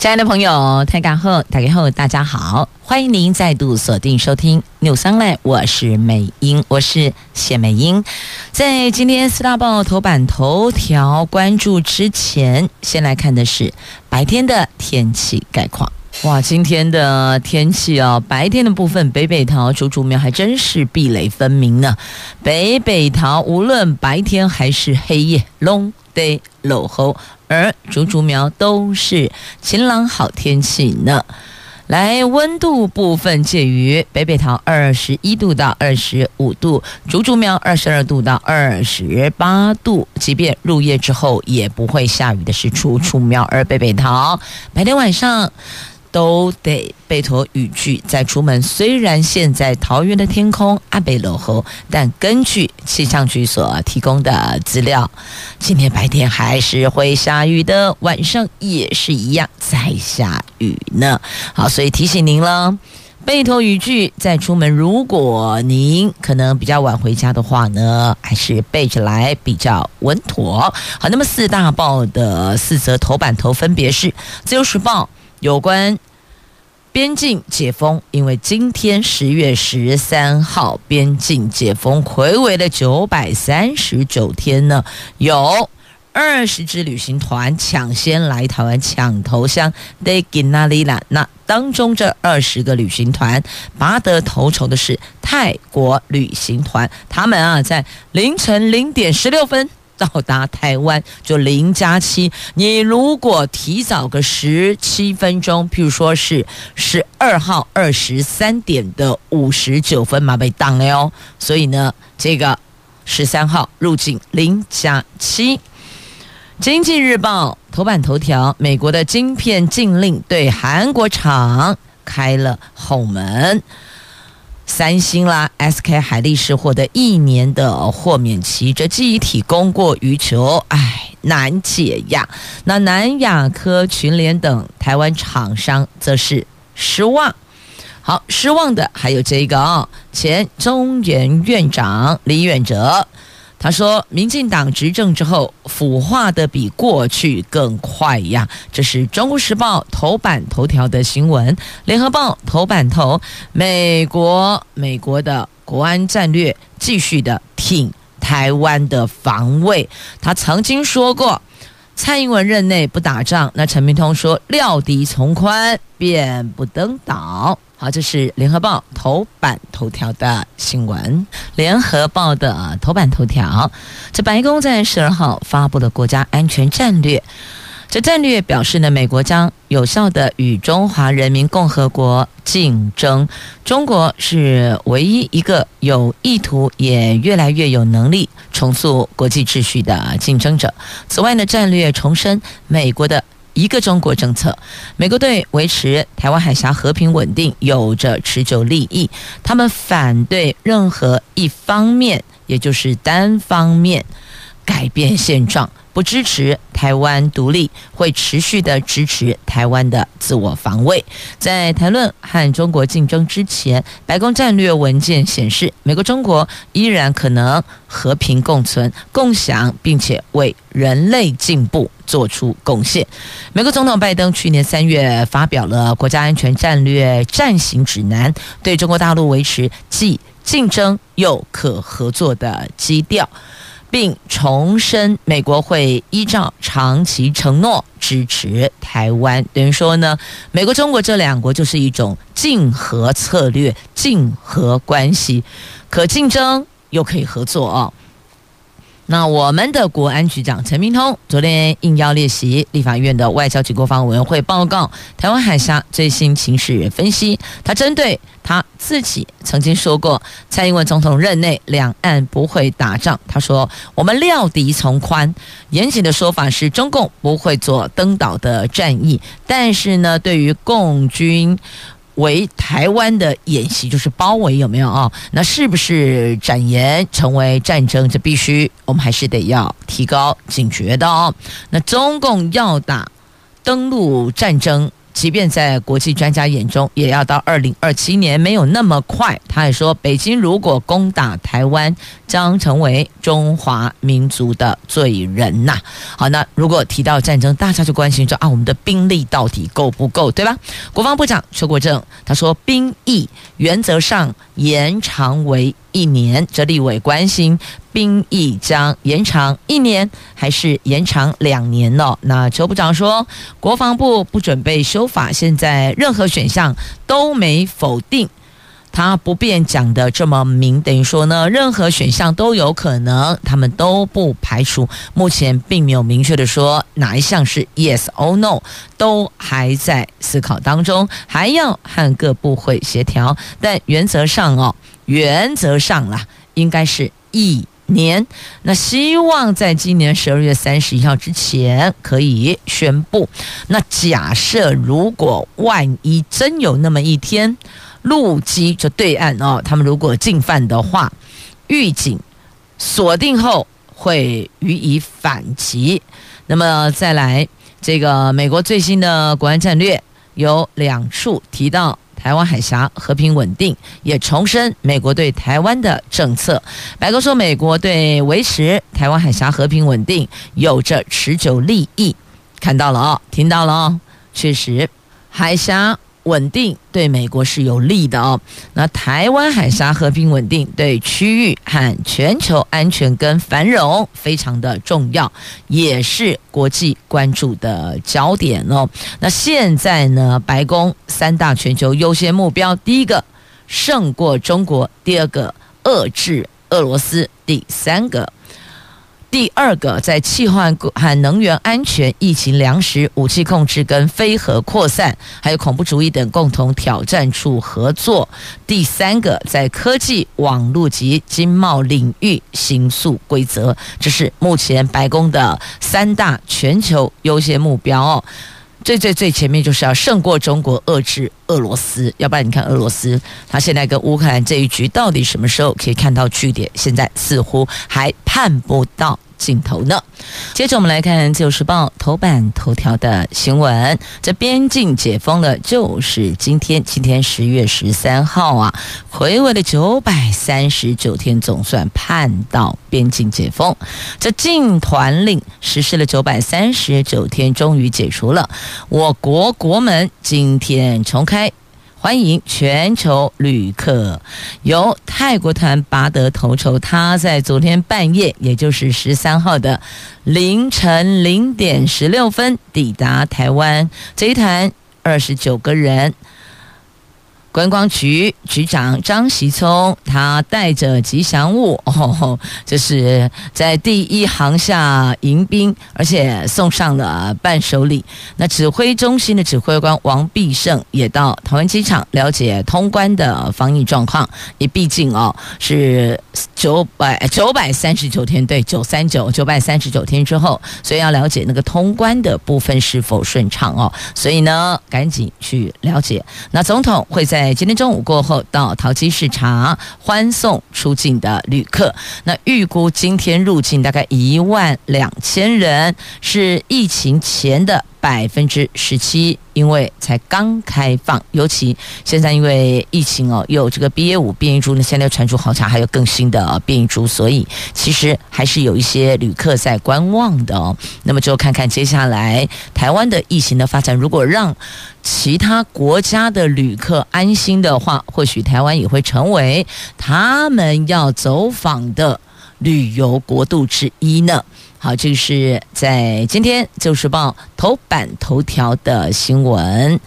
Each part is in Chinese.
亲爱的朋友，大家好，大家好，大家好，欢迎您再度锁定收听 News Online，我是美英，我是谢美英。在今天四大报头版头条关注之前，先来看的是白天的天气概况。哇，今天的天气哦，白天的部分，北北桃、竹竹苗还真是壁垒分明呢。北北桃无论白天还是黑夜，拢得落雨。而竹竹苗都是晴朗好天气呢。来，温度部分介于北北桃二十一度到二十五度，竹竹苗二十二度到二十八度。即便入夜之后也不会下雨的是竹竹苗，而北北桃白天晚上。都得备妥雨具再出门。虽然现在桃园的天空阿北落后，但根据气象局所提供的资料，今天白天还是会下雨的，晚上也是一样在下雨呢。好，所以提醒您了，备妥雨具再出门。如果您可能比较晚回家的话呢，还是备着来比较稳妥。好，那么四大报的四则头版头分别是《自由时报》。有关边境解封，因为今天十月十三号边境解封，睽违了九百三十九天呢，有二十支旅行团抢先来台湾抢头香，得给那里了。那当中这二十个旅行团拔得头筹的是泰国旅行团，他们啊在凌晨零点十六分。到达台湾就零加七，你如果提早个十七分钟，譬如说是十二号二十三点的五十九分嘛，被挡了哟。所以呢，这个十三号入境零加七。经济日报头版头条：美国的晶片禁令对韩国厂开了后门。三星啦，SK 海力士获得一年的豁免期，这记忆体供过于求，唉，难解呀。那南亚科、群联等台湾厂商则是失望。好，失望的还有这个啊、哦，前中研院长李远哲。他说：“民进党执政之后，腐化的比过去更快呀！”这是《中国时报》头版头条的新闻，《联合报》头版头：美国美国的国安战略继续的挺台湾的防卫。他曾经说过，蔡英文任内不打仗，那陈明通说料敌从宽，便不登岛。好，这是联合报头版头条的新闻。联合报的头版头条，这白宫在十二号发布的国家安全战略，这战略表示呢，美国将有效地与中华人民共和国竞争。中国是唯一一个有意图也越来越有能力重塑国际秩序的竞争者。此外呢，战略重申美国的。一个中国政策，美国对维持台湾海峡和平稳定有着持久利益。他们反对任何一方面，也就是单方面改变现状。不支持台湾独立，会持续的支持台湾的自我防卫。在谈论和中国竞争之前，白宫战略文件显示，美国、中国依然可能和平共存、共享，并且为人类进步做出贡献。美国总统拜登去年三月发表了国家安全战略暂行指南，对中国大陆维持既竞争又可合作的基调。并重申，美国会依照长期承诺支持台湾。等于说呢，美国、中国这两国就是一种竞合策略、竞合关系，可竞争又可以合作啊。那我们的国安局长陈明通昨天应邀列席立法院的外交及国防委员会报告台湾海峡最新情势分析。他针对他自己曾经说过，蔡英文总统任内两岸不会打仗。他说：“我们料敌从宽。”严谨的说法是，中共不会做登岛的战役。但是呢，对于共军围台湾的演习，就是包围有没有啊？那是不是展延成为战争？这必须我们还是得要提高警觉的哦。那中共要打登陆战争。即便在国际专家眼中，也要到二零二七年，没有那么快。他还说，北京如果攻打台湾，将成为中华民族的罪人呐。好，那如果提到战争，大家就关心说啊，我们的兵力到底够不够，对吧？国防部长邱国正他说，兵役原则上延长为一年，这立委关心。兵役将延长一年还是延长两年呢？那邱部长说，国防部不准备修法，现在任何选项都没否定，他不便讲得这么明，等于说呢，任何选项都有可能，他们都不排除。目前并没有明确的说哪一项是 yes or no，都还在思考当中，还要和各部会协调。但原则上哦，原则上啦，应该是一。年，那希望在今年十二月三十一号之前可以宣布。那假设如果万一真有那么一天，陆基就对岸哦，他们如果进犯的话，预警锁定后会予以反击。那么再来，这个美国最新的国安战略有两处提到。台湾海峡和平稳定，也重申美国对台湾的政策。白宫说，美国对维持台湾海峡和平稳定有着持久利益。看到了哦，听到了哦，确实，海峡。稳定对美国是有利的哦。那台湾海峡和平稳定对区域和全球安全跟繁荣非常的重要，也是国际关注的焦点哦。那现在呢，白宫三大全球优先目标：第一个胜过中国，第二个遏制俄罗斯，第三个。第二个，在气候和能源安全、疫情、粮食、武器控制跟非核扩散，还有恐怖主义等共同挑战处合作。第三个，在科技、网络及经贸领域行塑规则。这是目前白宫的三大全球优先目标哦。最最最前面就是要胜过中国，遏制俄罗斯。要不然你看俄罗斯，他现在跟乌克兰这一局到底什么时候可以看到据点？现在似乎还盼不到。镜头呢？接着我们来看《自由时报》头版头条的新闻。这边境解封了，就是今天，今天十月十三号啊，回味了九百三十九天，总算盼到边境解封。这禁团令实施了九百三十九天，终于解除了。我国国门今天重开。欢迎全球旅客。由泰国团拔得头筹，他在昨天半夜，也就是十三号的凌晨零点十六分抵达台湾。这一团二十九个人。观光局局长张习聪，他带着吉祥物，哦，这是在第一航厦迎宾，而且送上了伴手礼。那指挥中心的指挥官王必胜也到桃园机场了解通关的防疫状况。也毕竟哦，是九百九百三十九天，对，九三九九百三十九天之后，所以要了解那个通关的部分是否顺畅哦。所以呢，赶紧去了解。那总统会在。在今天中午过后，到桃机市场欢送出境的旅客。那预估今天入境大概一万两千人，是疫情前的百分之十七。因为才刚开放，尤其现在因为疫情哦，有这个 BA 五变异株呢，现在传出好像还有更新的变异株，所以其实还是有一些旅客在观望的哦。那么就看看接下来台湾的疫情的发展，如果让其他国家的旅客安心的话，或许台湾也会成为他们要走访的旅游国度之一呢。好，这个是在今天《旧时报》头版头条的新闻。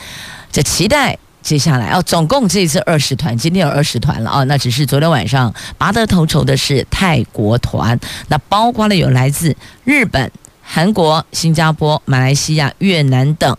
这期待接下来哦，总共这一次二十团，今天有二十团了啊、哦。那只是昨天晚上拔得头筹的是泰国团，那包括了有来自日本、韩国、新加坡、马来西亚、越南等。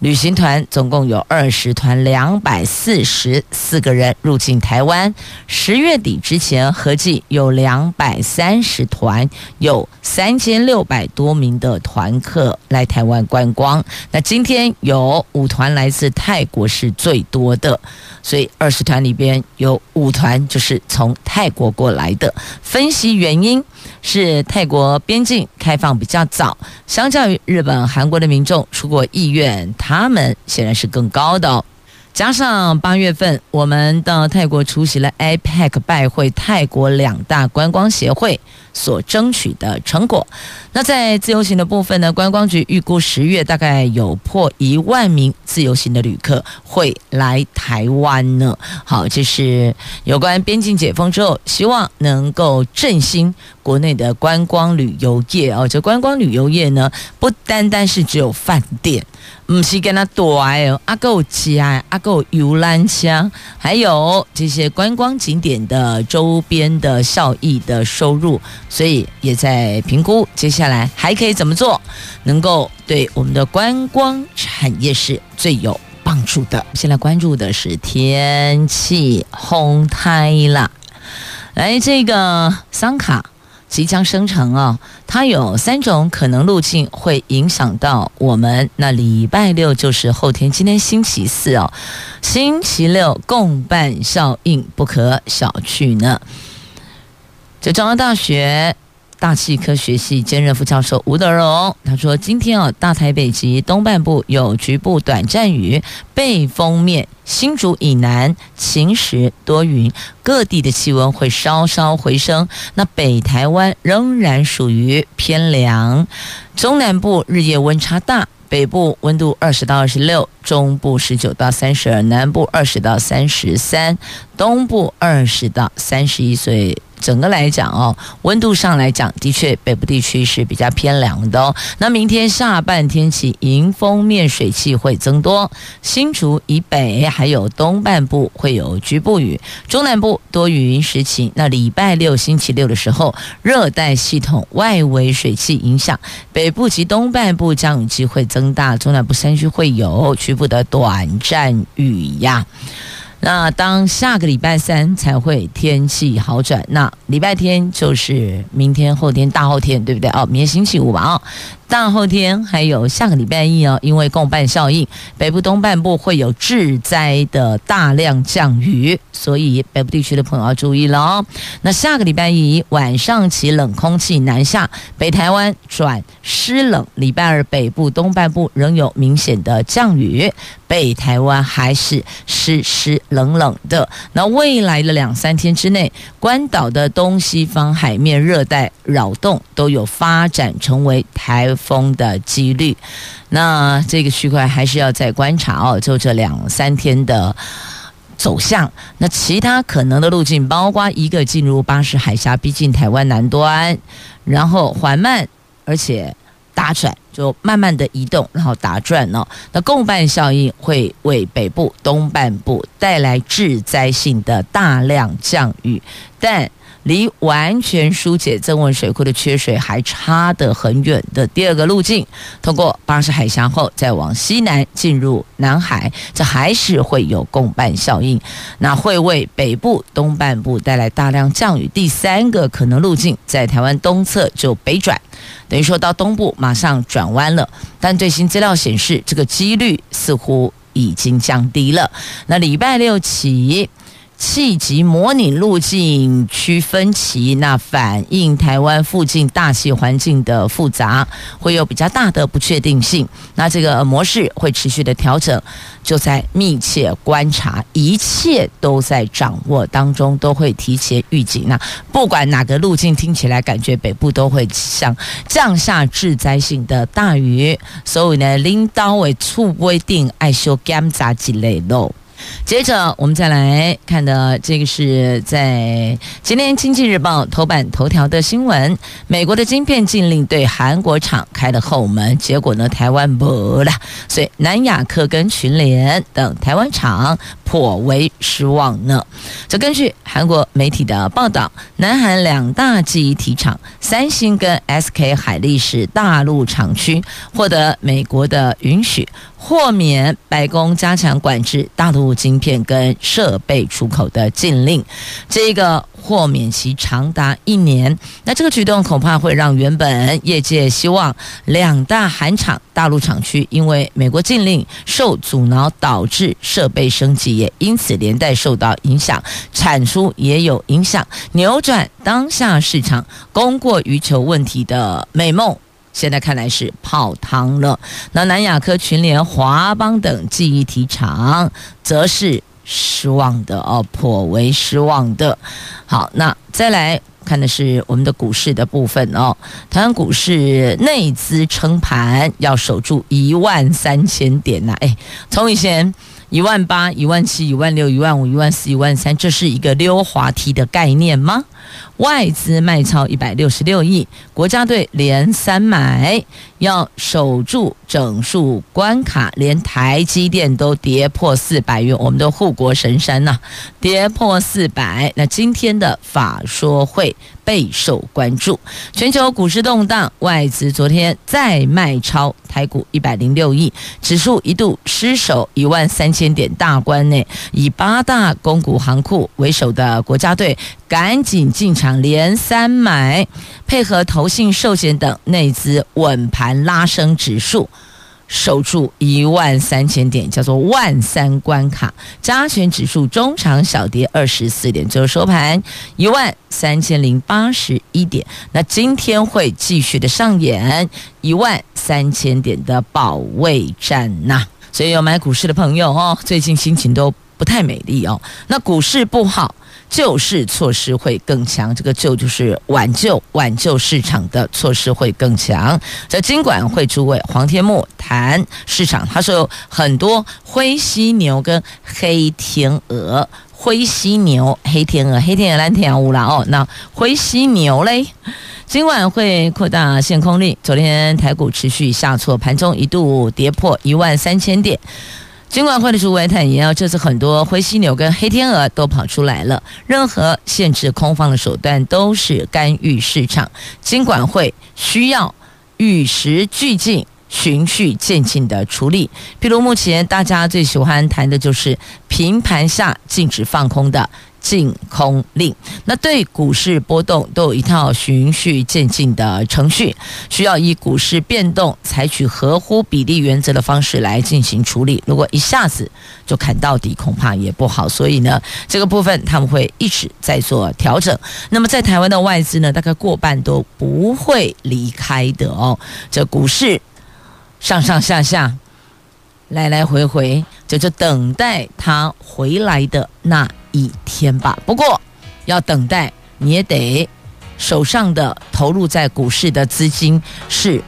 旅行团总共有二十团，两百四十四个人入境台湾。十月底之前，合计有两百三十团，有三千六百多名的团客来台湾观光。那今天有五团来自泰国是最多的，所以二十团里边有五团就是从泰国过来的。分析原因是泰国边境开放比较早，相较于日本、韩国的民众出国意愿。他们显然是更高的，加上八月份我们到泰国出席了 APEC 拜会，泰国两大观光协会所争取的成果。那在自由行的部分呢，观光局预估十月大概有破一万名自由行的旅客会来台湾呢。好，这是有关边境解封之后，希望能够振兴国内的观光旅游业哦。这观光旅游业呢，不单单是只有饭店。唔是跟他多哦，阿够家，阿够游览车，还有这些观光景点的周边的效益的收入，所以也在评估接下来还可以怎么做，能够对我们的观光产业是最有帮助的。现在关注的是天气红太啦，来这个桑卡。即将生成啊，它有三种可能路径会影响到我们。那礼拜六就是后天，今天星期四哦，星期六共伴效应不可小觑呢。这中央大学。大气科学系兼任副教授吴德荣他说：“今天啊，大台北及东半部有局部短暂雨，背风面新竹以南晴时多云，各地的气温会稍稍回升。那北台湾仍然属于偏凉，中南部日夜温差大，北部温度二十到二十六，中部十九到三十二，南部二十到三十三，东部二十到三十一岁。”整个来讲哦，温度上来讲，的确北部地区是比较偏凉的哦。那明天下半天起，迎风面水汽会增多，新竹以北还有东半部会有局部雨，中南部多云时晴。那礼拜六星期六的时候，热带系统外围水汽影响，北部及东半部降雨机会增大，中南部山区会有局部的短暂雨呀。那当下个礼拜三才会天气好转，那礼拜天就是明天、后天、大后天，对不对？哦，明天星期五吧，哦。大后天还有下个礼拜一哦，因为共伴效应，北部东半部会有致灾的大量降雨，所以北部地区的朋友要注意了哦。那下个礼拜一晚上起冷空气南下，北台湾转湿冷，礼拜二北部东半部仍有明显的降雨，北台湾还是湿湿冷冷的。那未来的两三天之内，关岛的东西方海面热带扰动都有发展成为台风的几率，那这个区块还是要再观察哦。就这两三天的走向，那其他可能的路径，包括一个进入巴士海峡，逼近台湾南端，然后缓慢而且打转，就慢慢的移动，然后打转哦。那共伴效应会为北部东半部带来致灾性的大量降雨，但。离完全疏解增温水库的缺水还差得很远的第二个路径，通过巴士海峡后再往西南进入南海，这还是会有共伴效应，那会为北部东半部带来大量降雨。第三个可能路径在台湾东侧就北转，等于说到东部马上转弯了，但最新资料显示这个几率似乎已经降低了。那礼拜六起。气急模拟路径区分歧，那反映台湾附近大气环境的复杂，会有比较大的不确定性。那这个模式会持续的调整，就在密切观察，一切都在掌握当中，都会提前预警。那不管哪个路径，听起来感觉北部都会像降下致灾性的大雨，所以呢，领导会触不一定爱修检查之类的。接着我们再来看的这个是在今天《经济日报》头版头条的新闻：美国的晶片禁令对韩国厂开了后门，结果呢，台湾没了，所以南亚科跟群联等台湾厂颇为失望呢。这根据韩国媒体的报道，南韩两大记忆体厂三星跟 SK 海力士大陆厂区获得美国的允许。豁免白宫加强管制大陆晶片跟设备出口的禁令，这个豁免期长达一年。那这个举动恐怕会让原本业界希望两大韩厂大陆厂区因为美国禁令受阻挠，导致设备升级，也因此连带受到影响，产出也有影响，扭转当下市场供过于求问题的美梦。现在看来是泡汤了。那南亚科、群联、华邦等记忆体厂则是失望的哦，颇为失望的。好，那再来看的是我们的股市的部分哦。台湾股市内资撑盘，要守住一万三千点呐、啊。哎，从以前一万八、一万七、一万六、一万五、一万四、一万三，这是一个溜滑梯的概念吗？外资卖超一百六十六亿，国家队连三买，要守住整数关卡，连台积电都跌破四百元，我们的护国神山呐、跌破四百。那今天的法说会备受关注，全球股市动荡，外资昨天再卖超台股一百零六亿，指数一度失守一万三千点大关内，以八大公股行库为首的国家队。赶紧进场连三买，配合投信、寿险等内资稳盘拉升指数，守住一万三千点，叫做万三关卡。加权指数中长小跌二十四点，最后收盘一万三千零八十一点。那今天会继续的上演一万三千点的保卫战呐。所以有买股市的朋友哦，最近心情都不太美丽哦。那股市不好。救市措施会更强，这个救就是挽救、挽救市场的措施会更强。在金管会主委黄天牧谈市场，他说有很多灰犀牛跟黑天鹅，灰犀牛、黑天鹅、黑天鹅、蓝天鹅啦哦，那灰犀牛嘞，今晚会扩大限空令，昨天台股持续下挫，盘中一度跌破一万三千点。金管会的主委坦言，这次很多灰犀牛跟黑天鹅都跑出来了，任何限制空方的手段都是干预市场。金管会需要与时俱进、循序渐进的处理。譬如目前大家最喜欢谈的就是平盘下禁止放空的。禁空令，那对股市波动都有一套循序渐进的程序，需要以股市变动采取合乎比例原则的方式来进行处理。如果一下子就砍到底，恐怕也不好。所以呢，这个部分他们会一直在做调整。那么在台湾的外资呢，大概过半都不会离开的哦。这股市上上下下，来来回回，就就等待他回来的那一天吧。不过要等待，你也得手上的投入在股市的资金是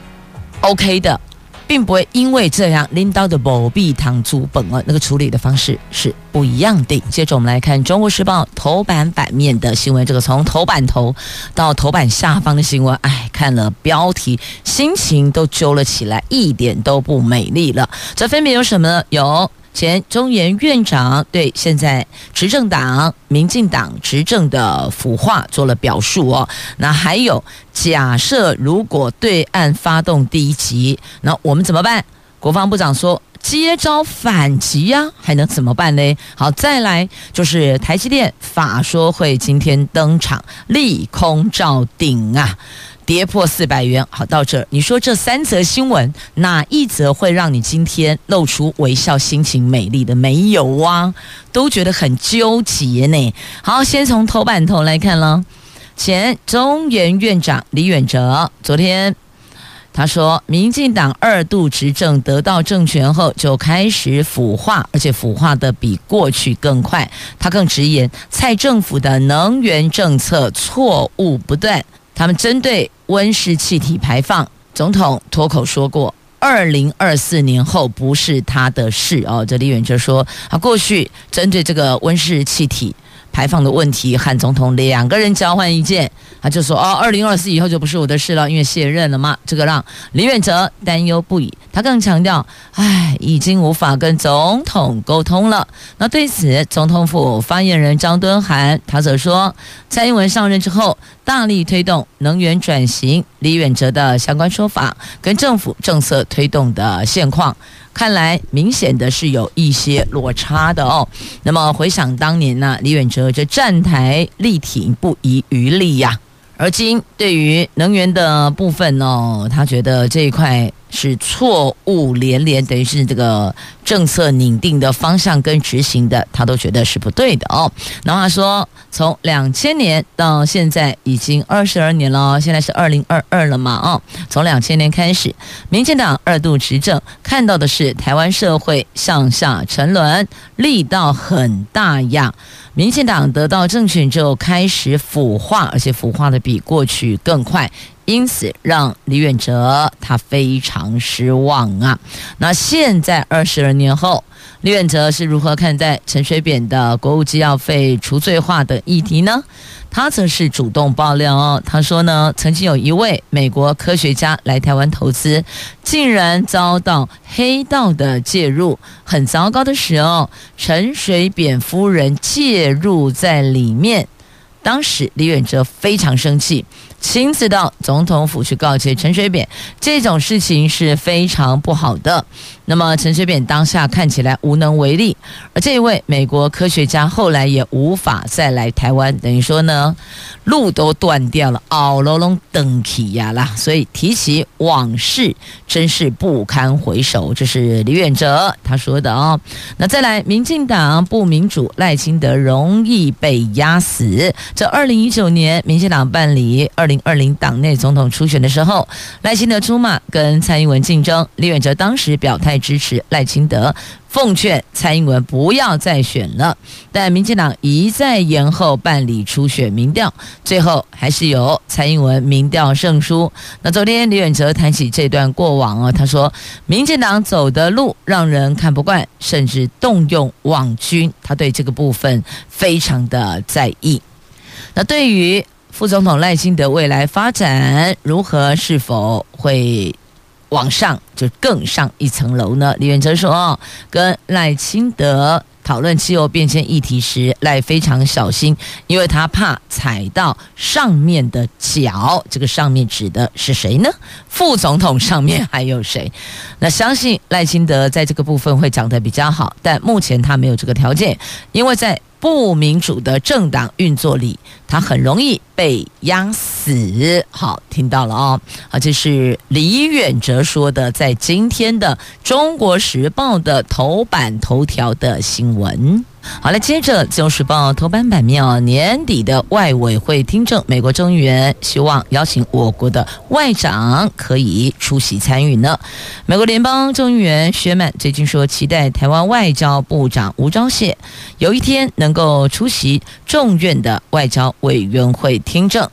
OK 的。并不会因为这样拎到的某币糖煮本哦，那个处理的方式是不一样的。接着我们来看《中国时报》头版版面的新闻，这个从头版头到头版下方的新闻，哎，看了标题，心情都揪了起来，一点都不美丽了。这分别有什么呢？有。前中研院长对现在执政党民进党执政的腐化做了表述哦。那还有，假设如果对岸发动第一集，那我们怎么办？国防部长说接招反击呀，还能怎么办呢？好，再来就是台积电法说会今天登场，利空照顶啊。跌破四百元，好，到这儿，你说这三则新闻哪一则会让你今天露出微笑、心情美丽的？没有啊，都觉得很纠结呢。好，先从头版头来看了。前中研院长李远哲昨天他说，民进党二度执政得到政权后就开始腐化，而且腐化的比过去更快。他更直言，蔡政府的能源政策错误不断。他们针对温室气体排放，总统脱口说过，二零二四年后不是他的事哦。这李远哲说，啊，过去针对这个温室气体排放的问题，和总统两个人交换意见，他就说哦，二零二四以后就不是我的事了，因为卸任了嘛。这个让李远哲担忧不已。他更强调，哎，已经无法跟总统沟通了。那对此，总统府发言人张敦涵他则说，蔡英文上任之后，大力推动能源转型。李远哲的相关说法跟政府政策推动的现况，看来明显的是有一些落差的哦。那么回想当年呢，李远哲这站台力挺不遗余力呀。而今对于能源的部分哦，他觉得这一块。是错误连连，等于是这个政策拟定的方向跟执行的，他都觉得是不对的哦。那话说，从两千年到现在已经二十二年了，现在是二零二二了嘛？哦，从两千年开始，民进党二度执政，看到的是台湾社会向下沉沦，力道很大呀。民进党得到政权之后，开始腐化，而且腐化的比过去更快。因此，让李远哲他非常失望啊。那现在二十二年后，李远哲是如何看待陈水扁的国务机要费除罪化的议题呢？他则是主动爆料哦，他说呢，曾经有一位美国科学家来台湾投资，竟然遭到黑道的介入，很糟糕的时候，陈水扁夫人介入在里面。当时李远哲非常生气。亲自到总统府去告诫陈水扁，这种事情是非常不好的。那么陈水扁当下看起来无能为力，而这位美国科学家后来也无法再来台湾，等于说呢，路都断掉了，奥罗龙登起呀啦。所以提起往事，真是不堪回首。这是李远哲他说的哦。那再来，民进党不民主，赖清德容易被压死。这二零一九年，民进党办理二零二零党内总统初选的时候，赖清德出马跟蔡英文竞争，李远哲当时表态。支持赖清德，奉劝蔡英文不要再选了。但民进党一再延后办理初选民调，最后还是由蔡英文民调胜出。那昨天李远哲谈起这段过往啊，他说民进党走的路让人看不惯，甚至动用网军，他对这个部分非常的在意。那对于副总统赖清德未来发展如何，是否会？往上就更上一层楼呢？李远哲说，跟赖清德讨论气候变迁议题时，赖非常小心，因为他怕踩到上面的脚。这个上面指的是谁呢？副总统上面还有谁？那相信赖清德在这个部分会讲得比较好，但目前他没有这个条件，因为在。不民主的政党运作里，他很容易被压死。好，听到了哦，啊，这是李远哲说的，在今天的《中国时报》的头版头条的新闻。好了，接着《自由时报》头版版面哦，年底的外委会听证，美国众议员希望邀请我国的外长可以出席参与呢。美国联邦众议员薛曼最近说，期待台湾外交部长吴钊燮有一天能够出席众院的外交委员会听证。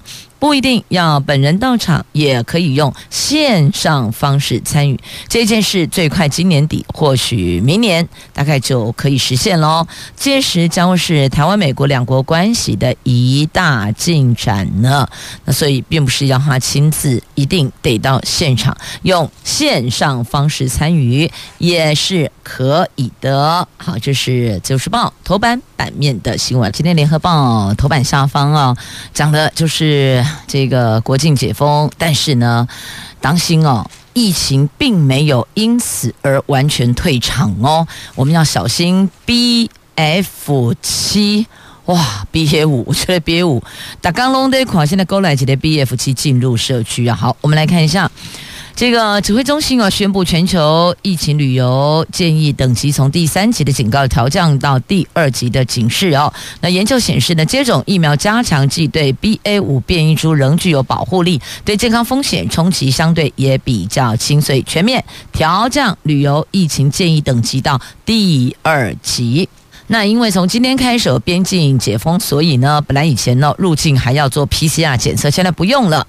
不一定要本人到场，也可以用线上方式参与这件事。最快今年底，或许明年大概就可以实现喽。届时将会是台湾美国两国关系的一大进展呢。那所以并不是要他亲自，一定得到现场，用线上方式参与也是可以的。好，这是《自由时报》头版版面的新闻。今天《联合报》头版下方啊，讲的就是。这个国境解封，但是呢，当心哦，疫情并没有因此而完全退场哦，我们要小心 BF 七哇，BA 五，我觉得 BA 五打刚龙的款，现在勾来几的 BF 七进入社区啊，好，我们来看一下。这个指挥中心啊，宣布全球疫情旅游建议等级从第三级的警告调降到第二级的警示哦。那研究显示呢，接种疫苗加强剂对 BA 五变异株仍具有保护力，对健康风险冲击相对也比较轻，所以全面调降旅游疫情建议等级到第二级。那因为从今天开始边境解封，所以呢，本来以前呢入境还要做 PCR 检测，现在不用了。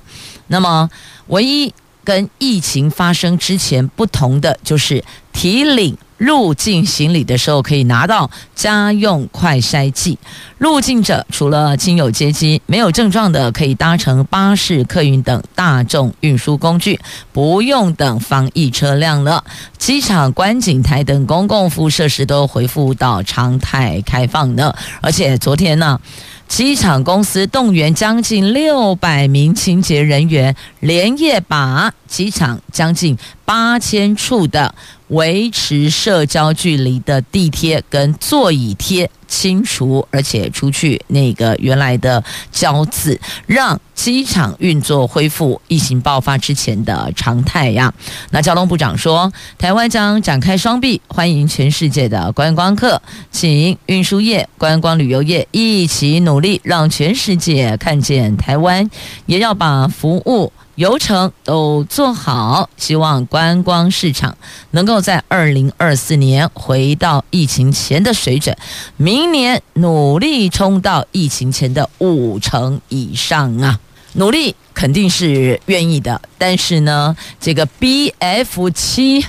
那么唯一。跟疫情发生之前不同的就是提领。入境行李的时候，可以拿到家用快筛剂。入境者除了亲友接机，没有症状的可以搭乘巴士、客运等大众运输工具，不用等防疫车辆了。机场观景台等公共服务设施都恢复到常态开放了。而且昨天呢，机场公司动员将近六百名清洁人员，连夜把机场将近八千处的。维持社交距离的地贴跟座椅贴清除，而且除去那个原来的胶字，让机场运作恢复疫情爆发之前的常态呀。那交通部长说，台湾将展开双臂，欢迎全世界的观光客，请运输业、观光旅游业一起努力，让全世界看见台湾，也要把服务。流程都做好，希望观光市场能够在二零二四年回到疫情前的水准，明年努力冲到疫情前的五成以上啊！努力肯定是愿意的，但是呢，这个 BF 七。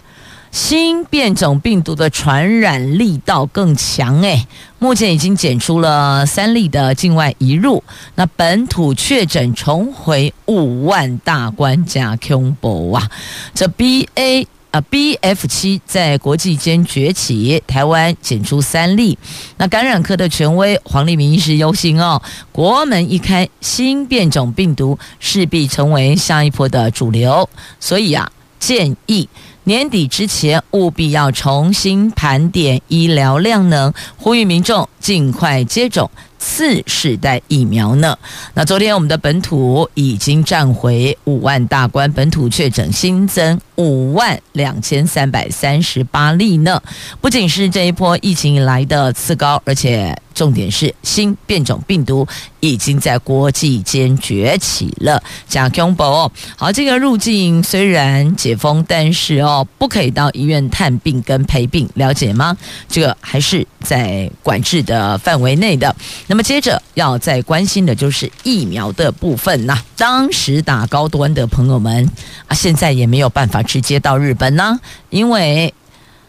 新变种病毒的传染力道更强诶，目前已经检出了三例的境外移入，那本土确诊重回五万大关加恐怖啊！这 B A 啊 B F 七在国际间崛起，台湾检出三例，那感染科的权威黄立明医师忧心哦，国门一开，新变种病毒势必成为下一波的主流，所以啊，建议。年底之前务必要重新盘点医疗量能，呼吁民众尽快接种次世代疫苗呢。那昨天我们的本土已经站回五万大关，本土确诊新增五万两千三百三十八例呢。不仅是这一波疫情以来的次高，而且。重点是新变种病毒已经在国际间崛起了。加恐怖哦，好，这个入境虽然解封，但是哦，不可以到医院探病跟陪病，了解吗？这个还是在管制的范围内的。那么接着要再关心的就是疫苗的部分呐。当时打高端的朋友们啊，现在也没有办法直接到日本呢，因为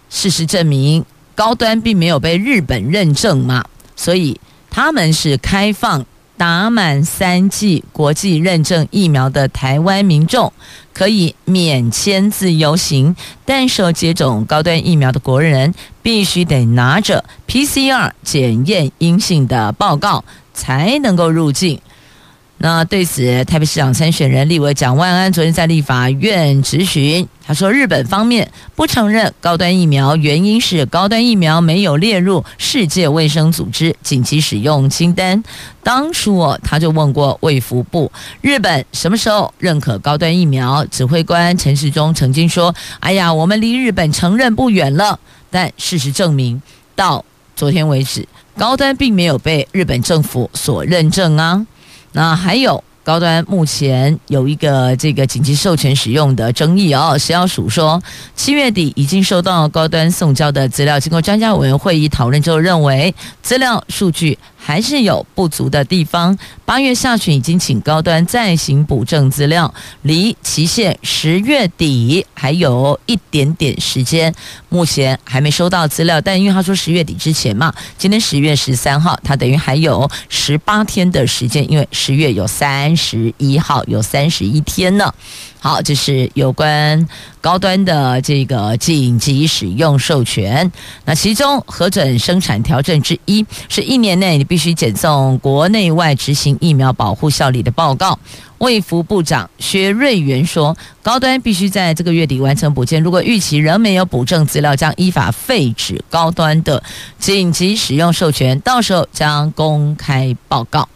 事实证明高端并没有被日本认证嘛。所以他们是开放打满三剂国际认证疫苗的台湾民众可以免签自由行，但受接种高端疫苗的国人必须得拿着 PCR 检验阴性的报告才能够入境。那对此，台北市长参选人立委蒋万安昨天在立法院质询，他说日本方面不承认高端疫苗，原因是高端疫苗没有列入世界卫生组织紧急使用清单。当初哦，他就问过卫福部，日本什么时候认可高端疫苗？指挥官陈时中曾经说：“哎呀，我们离日本承认不远了。”但事实证明，到昨天为止，高端并没有被日本政府所认证啊。那还有高端目前有一个这个紧急授权使用的争议哦，食药署说七月底已经收到高端送交的资料，经过专家委员会议讨论之后，认为资料数据。还是有不足的地方。八月下旬已经请高端再行补正资料，离期限十月底还有一点点时间，目前还没收到资料。但因为他说十月底之前嘛，今天十月十三号，他等于还有十八天的时间，因为十月有三十一号，有三十一天呢。好，这是有关高端的这个紧急使用授权。那其中核准生产条件之一是一年内你必须检送国内外执行疫苗保护效力的报告。卫福部长薛瑞元说，高端必须在这个月底完成补件，如果逾期仍没有补正资料，将依法废止高端的紧急使用授权，到时候将公开报告。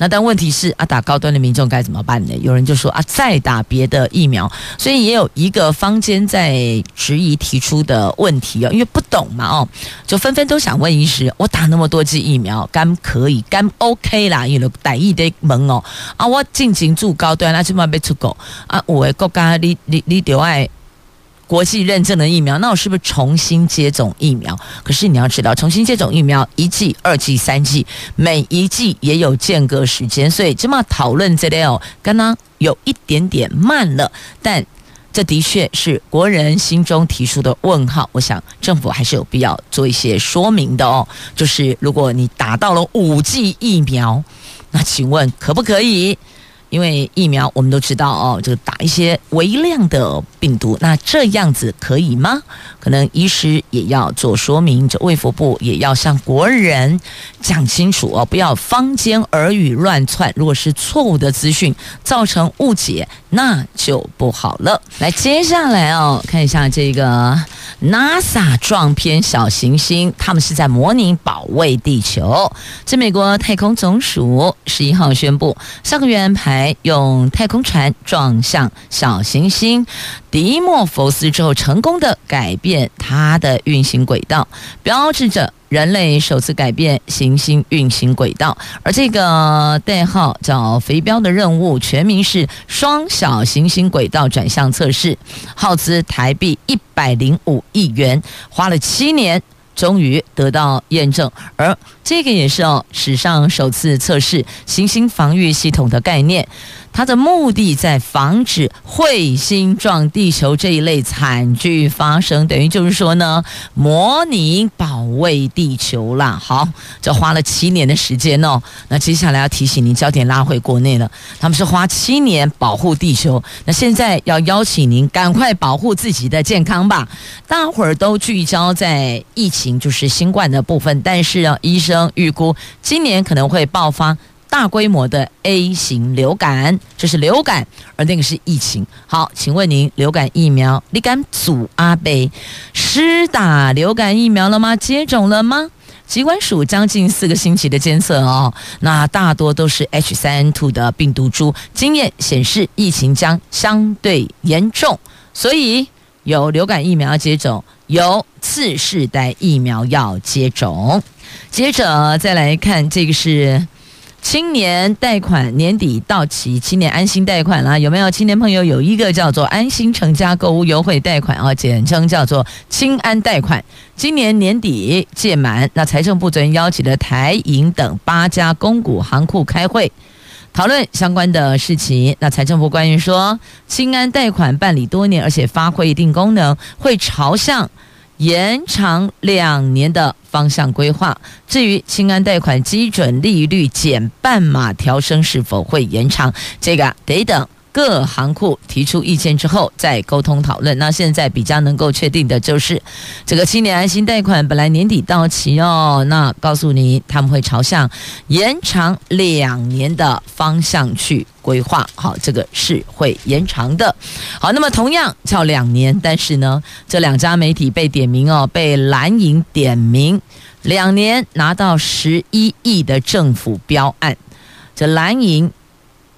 那但问题是啊，打高端的民众该怎么办呢？有人就说啊，再打别的疫苗，所以也有一个坊间在质疑提出的问题哦，因为不懂嘛哦，就纷纷都想问医师，我打那么多剂疫苗，敢可以，敢 OK 啦？因为大意的门哦，啊，我进行住高端，那起码被出国啊，有的国家你你你得爱国际认证的疫苗，那我是不是重新接种疫苗？可是你要知道，重新接种疫苗一剂、二剂、三剂，每一剂也有间隔时间，所以这么讨论这类哦，刚刚有一点点慢了，但。这的确是国人心中提出的问号，我想政府还是有必要做一些说明的哦。就是如果你打到了五剂疫苗，那请问可不可以？因为疫苗我们都知道哦，就打一些微量的病毒，那这样子可以吗？可能医师也要做说明，这卫福部也要向国人讲清楚哦，不要坊间耳语乱窜。如果是错误的资讯造成误解，那就不好了。来，接下来哦，看一下这个 NASA 撞偏小行星，他们是在模拟保卫地球。这美国太空总署十一号宣布，上个月安排。用太空船撞向小行星迪莫佛斯之后，成功的改变它的运行轨道，标志着人类首次改变行星运行轨道。而这个代号叫“飞镖”的任务，全名是双小行星轨道转向测试，耗资台币一百零五亿元，花了七年。终于得到验证，而这个也是哦，史上首次测试行星防御系统的概念。它的目的在防止彗星撞地球这一类惨剧发生，等于就是说呢，模拟保卫地球啦。好，这花了七年的时间哦。那接下来要提醒您，焦点拉回国内了。他们是花七年保护地球，那现在要邀请您赶快保护自己的健康吧。大伙儿都聚焦在疫情，就是新冠的部分，但是啊，医生预估今年可能会爆发。大规模的 A 型流感，这是流感，而那个是疫情。好，请问您流感疫苗你敢阻阿贝施打流感疫苗了吗？接种了吗？疾管署将近四个星期的监测哦，那大多都是 H3N2 的病毒株，经验显示疫情将相对严重，所以有流感疫苗接种，有次世代疫苗要接种。接着再来看这个是。青年贷款年底到期，青年安心贷款啦，有没有青年朋友？有一个叫做安心成家购物优惠贷款啊，简称叫做青安贷款。今年年底届满，那财政部昨天邀请了台银等八家公股行库开会，讨论相关的事情。那财政部官员说，青安贷款办理多年，而且发挥一定功能，会朝向。延长两年的方向规划。至于清安贷款基准利率减半码调升是否会延长，这个得等。各行库提出意见之后再沟通讨论。那现在比较能够确定的就是，这个青年安心贷款本来年底到期哦，那告诉你他们会朝向延长两年的方向去规划。好，这个是会延长的。好，那么同样叫两年，但是呢，这两家媒体被点名哦，被蓝营点名两年拿到十一亿的政府标案，这蓝营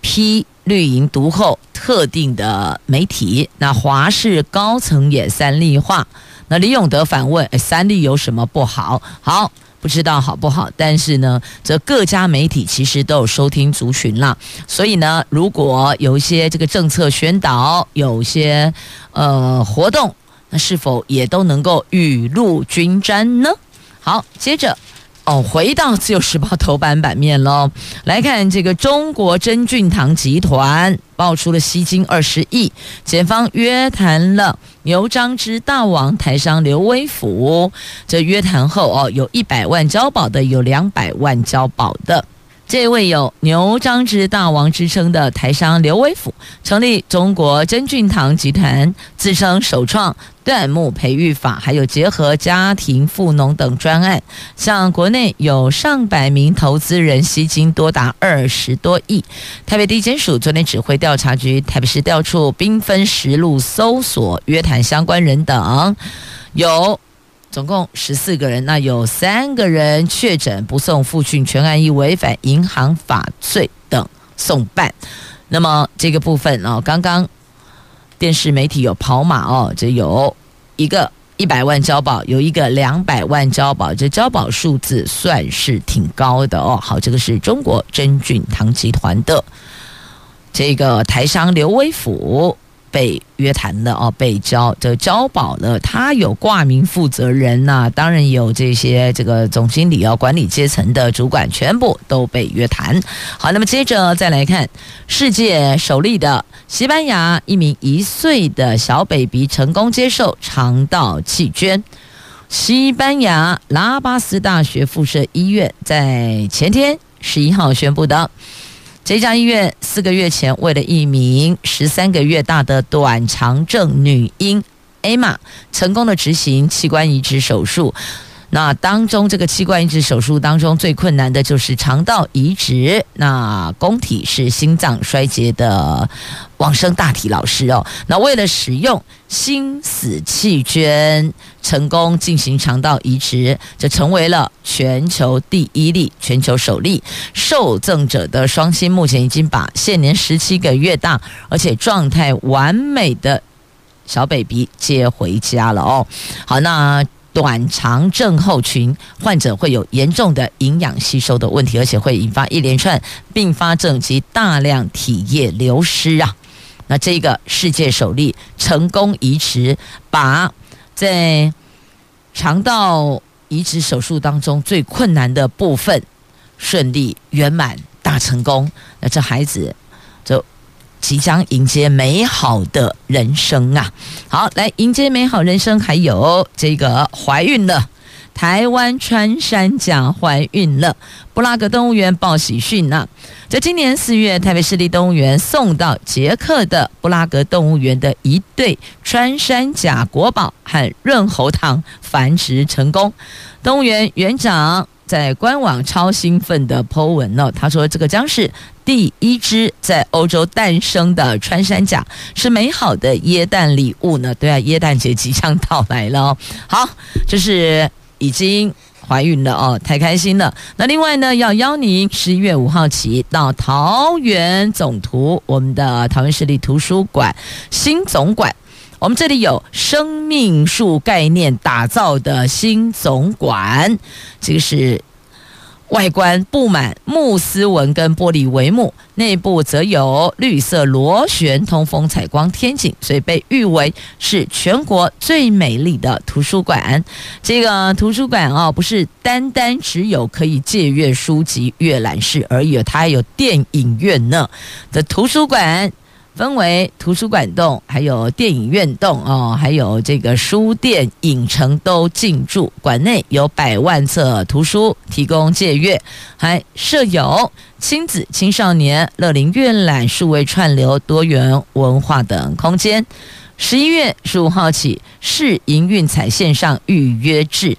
批。绿营独厚特定的媒体，那华视高层也三立化。那李永德反问：“诶，三立有什么不好？”好，不知道好不好，但是呢，这各家媒体其实都有收听族群啦。所以呢，如果有一些这个政策宣导，有些呃活动，那是否也都能够雨露均沾呢？好，接着。哦，回到自由时报头版版面喽，来看这个中国真俊堂集团爆出了吸金二十亿，检方约谈了牛樟芝大王台商刘威甫，这约谈后哦，有一百万交保的，有两百万交保的。这位有牛樟芝大王之称的台商刘威甫，成立中国真俊堂集团，自称首创椴木培育法，还有结合家庭富农等专案，向国内有上百名投资人吸金多达二十多亿。台北地检署昨天指挥调查局台北市调处兵分十路搜索约谈相关人等，有。总共十四个人，那有三个人确诊不送复讯，全案亦违反银行法罪等送办。那么这个部分哦，刚刚电视媒体有跑马哦，这有一个一百万交保，有一个两百万交保，这交保数字算是挺高的哦。好，这个是中国真俊堂集团的这个台商刘威甫。被约谈的哦，被交的交保了。他有挂名负责人呐、当然有这些这个总经理啊、管理阶层的主管，全部都被约谈。好，那么接着再来看世界首例的西班牙一名一岁的小 baby 成功接受肠道器捐。西班牙拉巴斯大学附设医院在前天十一号宣布的。这家医院四个月前，为了一名十三个月大的短肠症女婴 Emma，，成功的执行器官移植手术。那当中，这个器官移植手术当中最困难的就是肠道移植。那供体是心脏衰竭的往生大体老师哦。那为了使用心死器捐，成功进行肠道移植，就成为了全球第一例、全球首例。受赠者的双亲目前已经把现年十七个月大而且状态完美的小 baby 接回家了哦。好，那。短肠症候群患者会有严重的营养吸收的问题，而且会引发一连串并发症及大量体液流失啊！那这个世界首例成功移植，把在肠道移植手术当中最困难的部分顺利圆满大成功，那这孩子就。即将迎接美好的人生啊！好，来迎接美好人生，还有这个怀孕了，台湾穿山甲怀孕了，布拉格动物园报喜讯呐！在今年四月，台北市立动物园送到捷克的布拉格动物园的一对穿山甲国宝和润喉糖繁殖成功，动物园园长。在官网超兴奋的 po 文呢，他说：“这个将是第一只在欧洲诞生的穿山甲，是美好的耶诞礼物呢。”对啊，耶诞节即将到来了哦。好，就是已经怀孕了哦，太开心了。那另外呢，要邀您十一月五号起到桃园总图，我们的桃园市立图书馆新总馆。我们这里有生命树概念打造的新总馆，这个是外观布满木丝纹跟玻璃帷幕，内部则有绿色螺旋通风采光天井，所以被誉为是全国最美丽的图书馆。这个图书馆啊，不是单单只有可以借阅书籍阅览室而已，它还有电影院呢的图书馆。分为图书馆栋，还有电影院栋哦，还有这个书店、影城都进驻。馆内有百万册图书提供借阅，还设有亲子、青少年乐龄阅览、数位串流、多元文化等空间。十一月十五号起，试营运采线上预约制。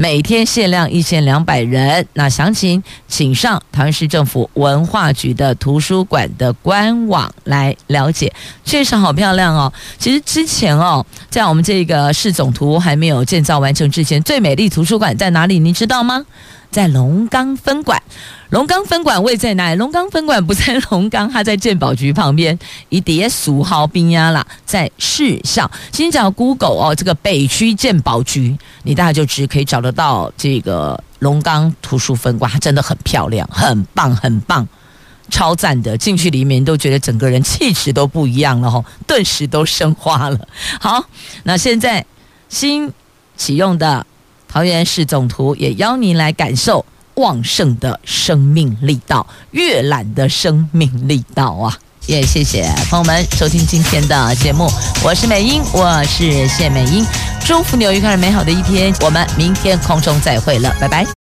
每天限量一千两百人，那详情请上台湾市政府文化局的图书馆的官网来了解。确实好漂亮哦！其实之前哦，在我们这个市总图还没有建造完成之前，最美丽图书馆在哪里？你知道吗？在龙岗分馆。龙岗分馆位在哪里？龙岗分馆不在龙岗，它在健保局旁边，一叠俗号冰压啦，在市校。先找 Google 哦，这个北区健保局，你大概就只可以找得到这个龙岗图书分馆，它真的很漂亮，很棒，很棒，超赞的。进去里面都觉得整个人气质都不一样了哈，顿时都升华了。好，那现在新启用的桃园市总图也邀您来感受。旺盛的生命力道，阅览的生命力道啊！也谢谢朋友们收听今天的节目，我是美英，我是谢美英，祝福你有愉快美好的一天，我们明天空中再会了，拜拜。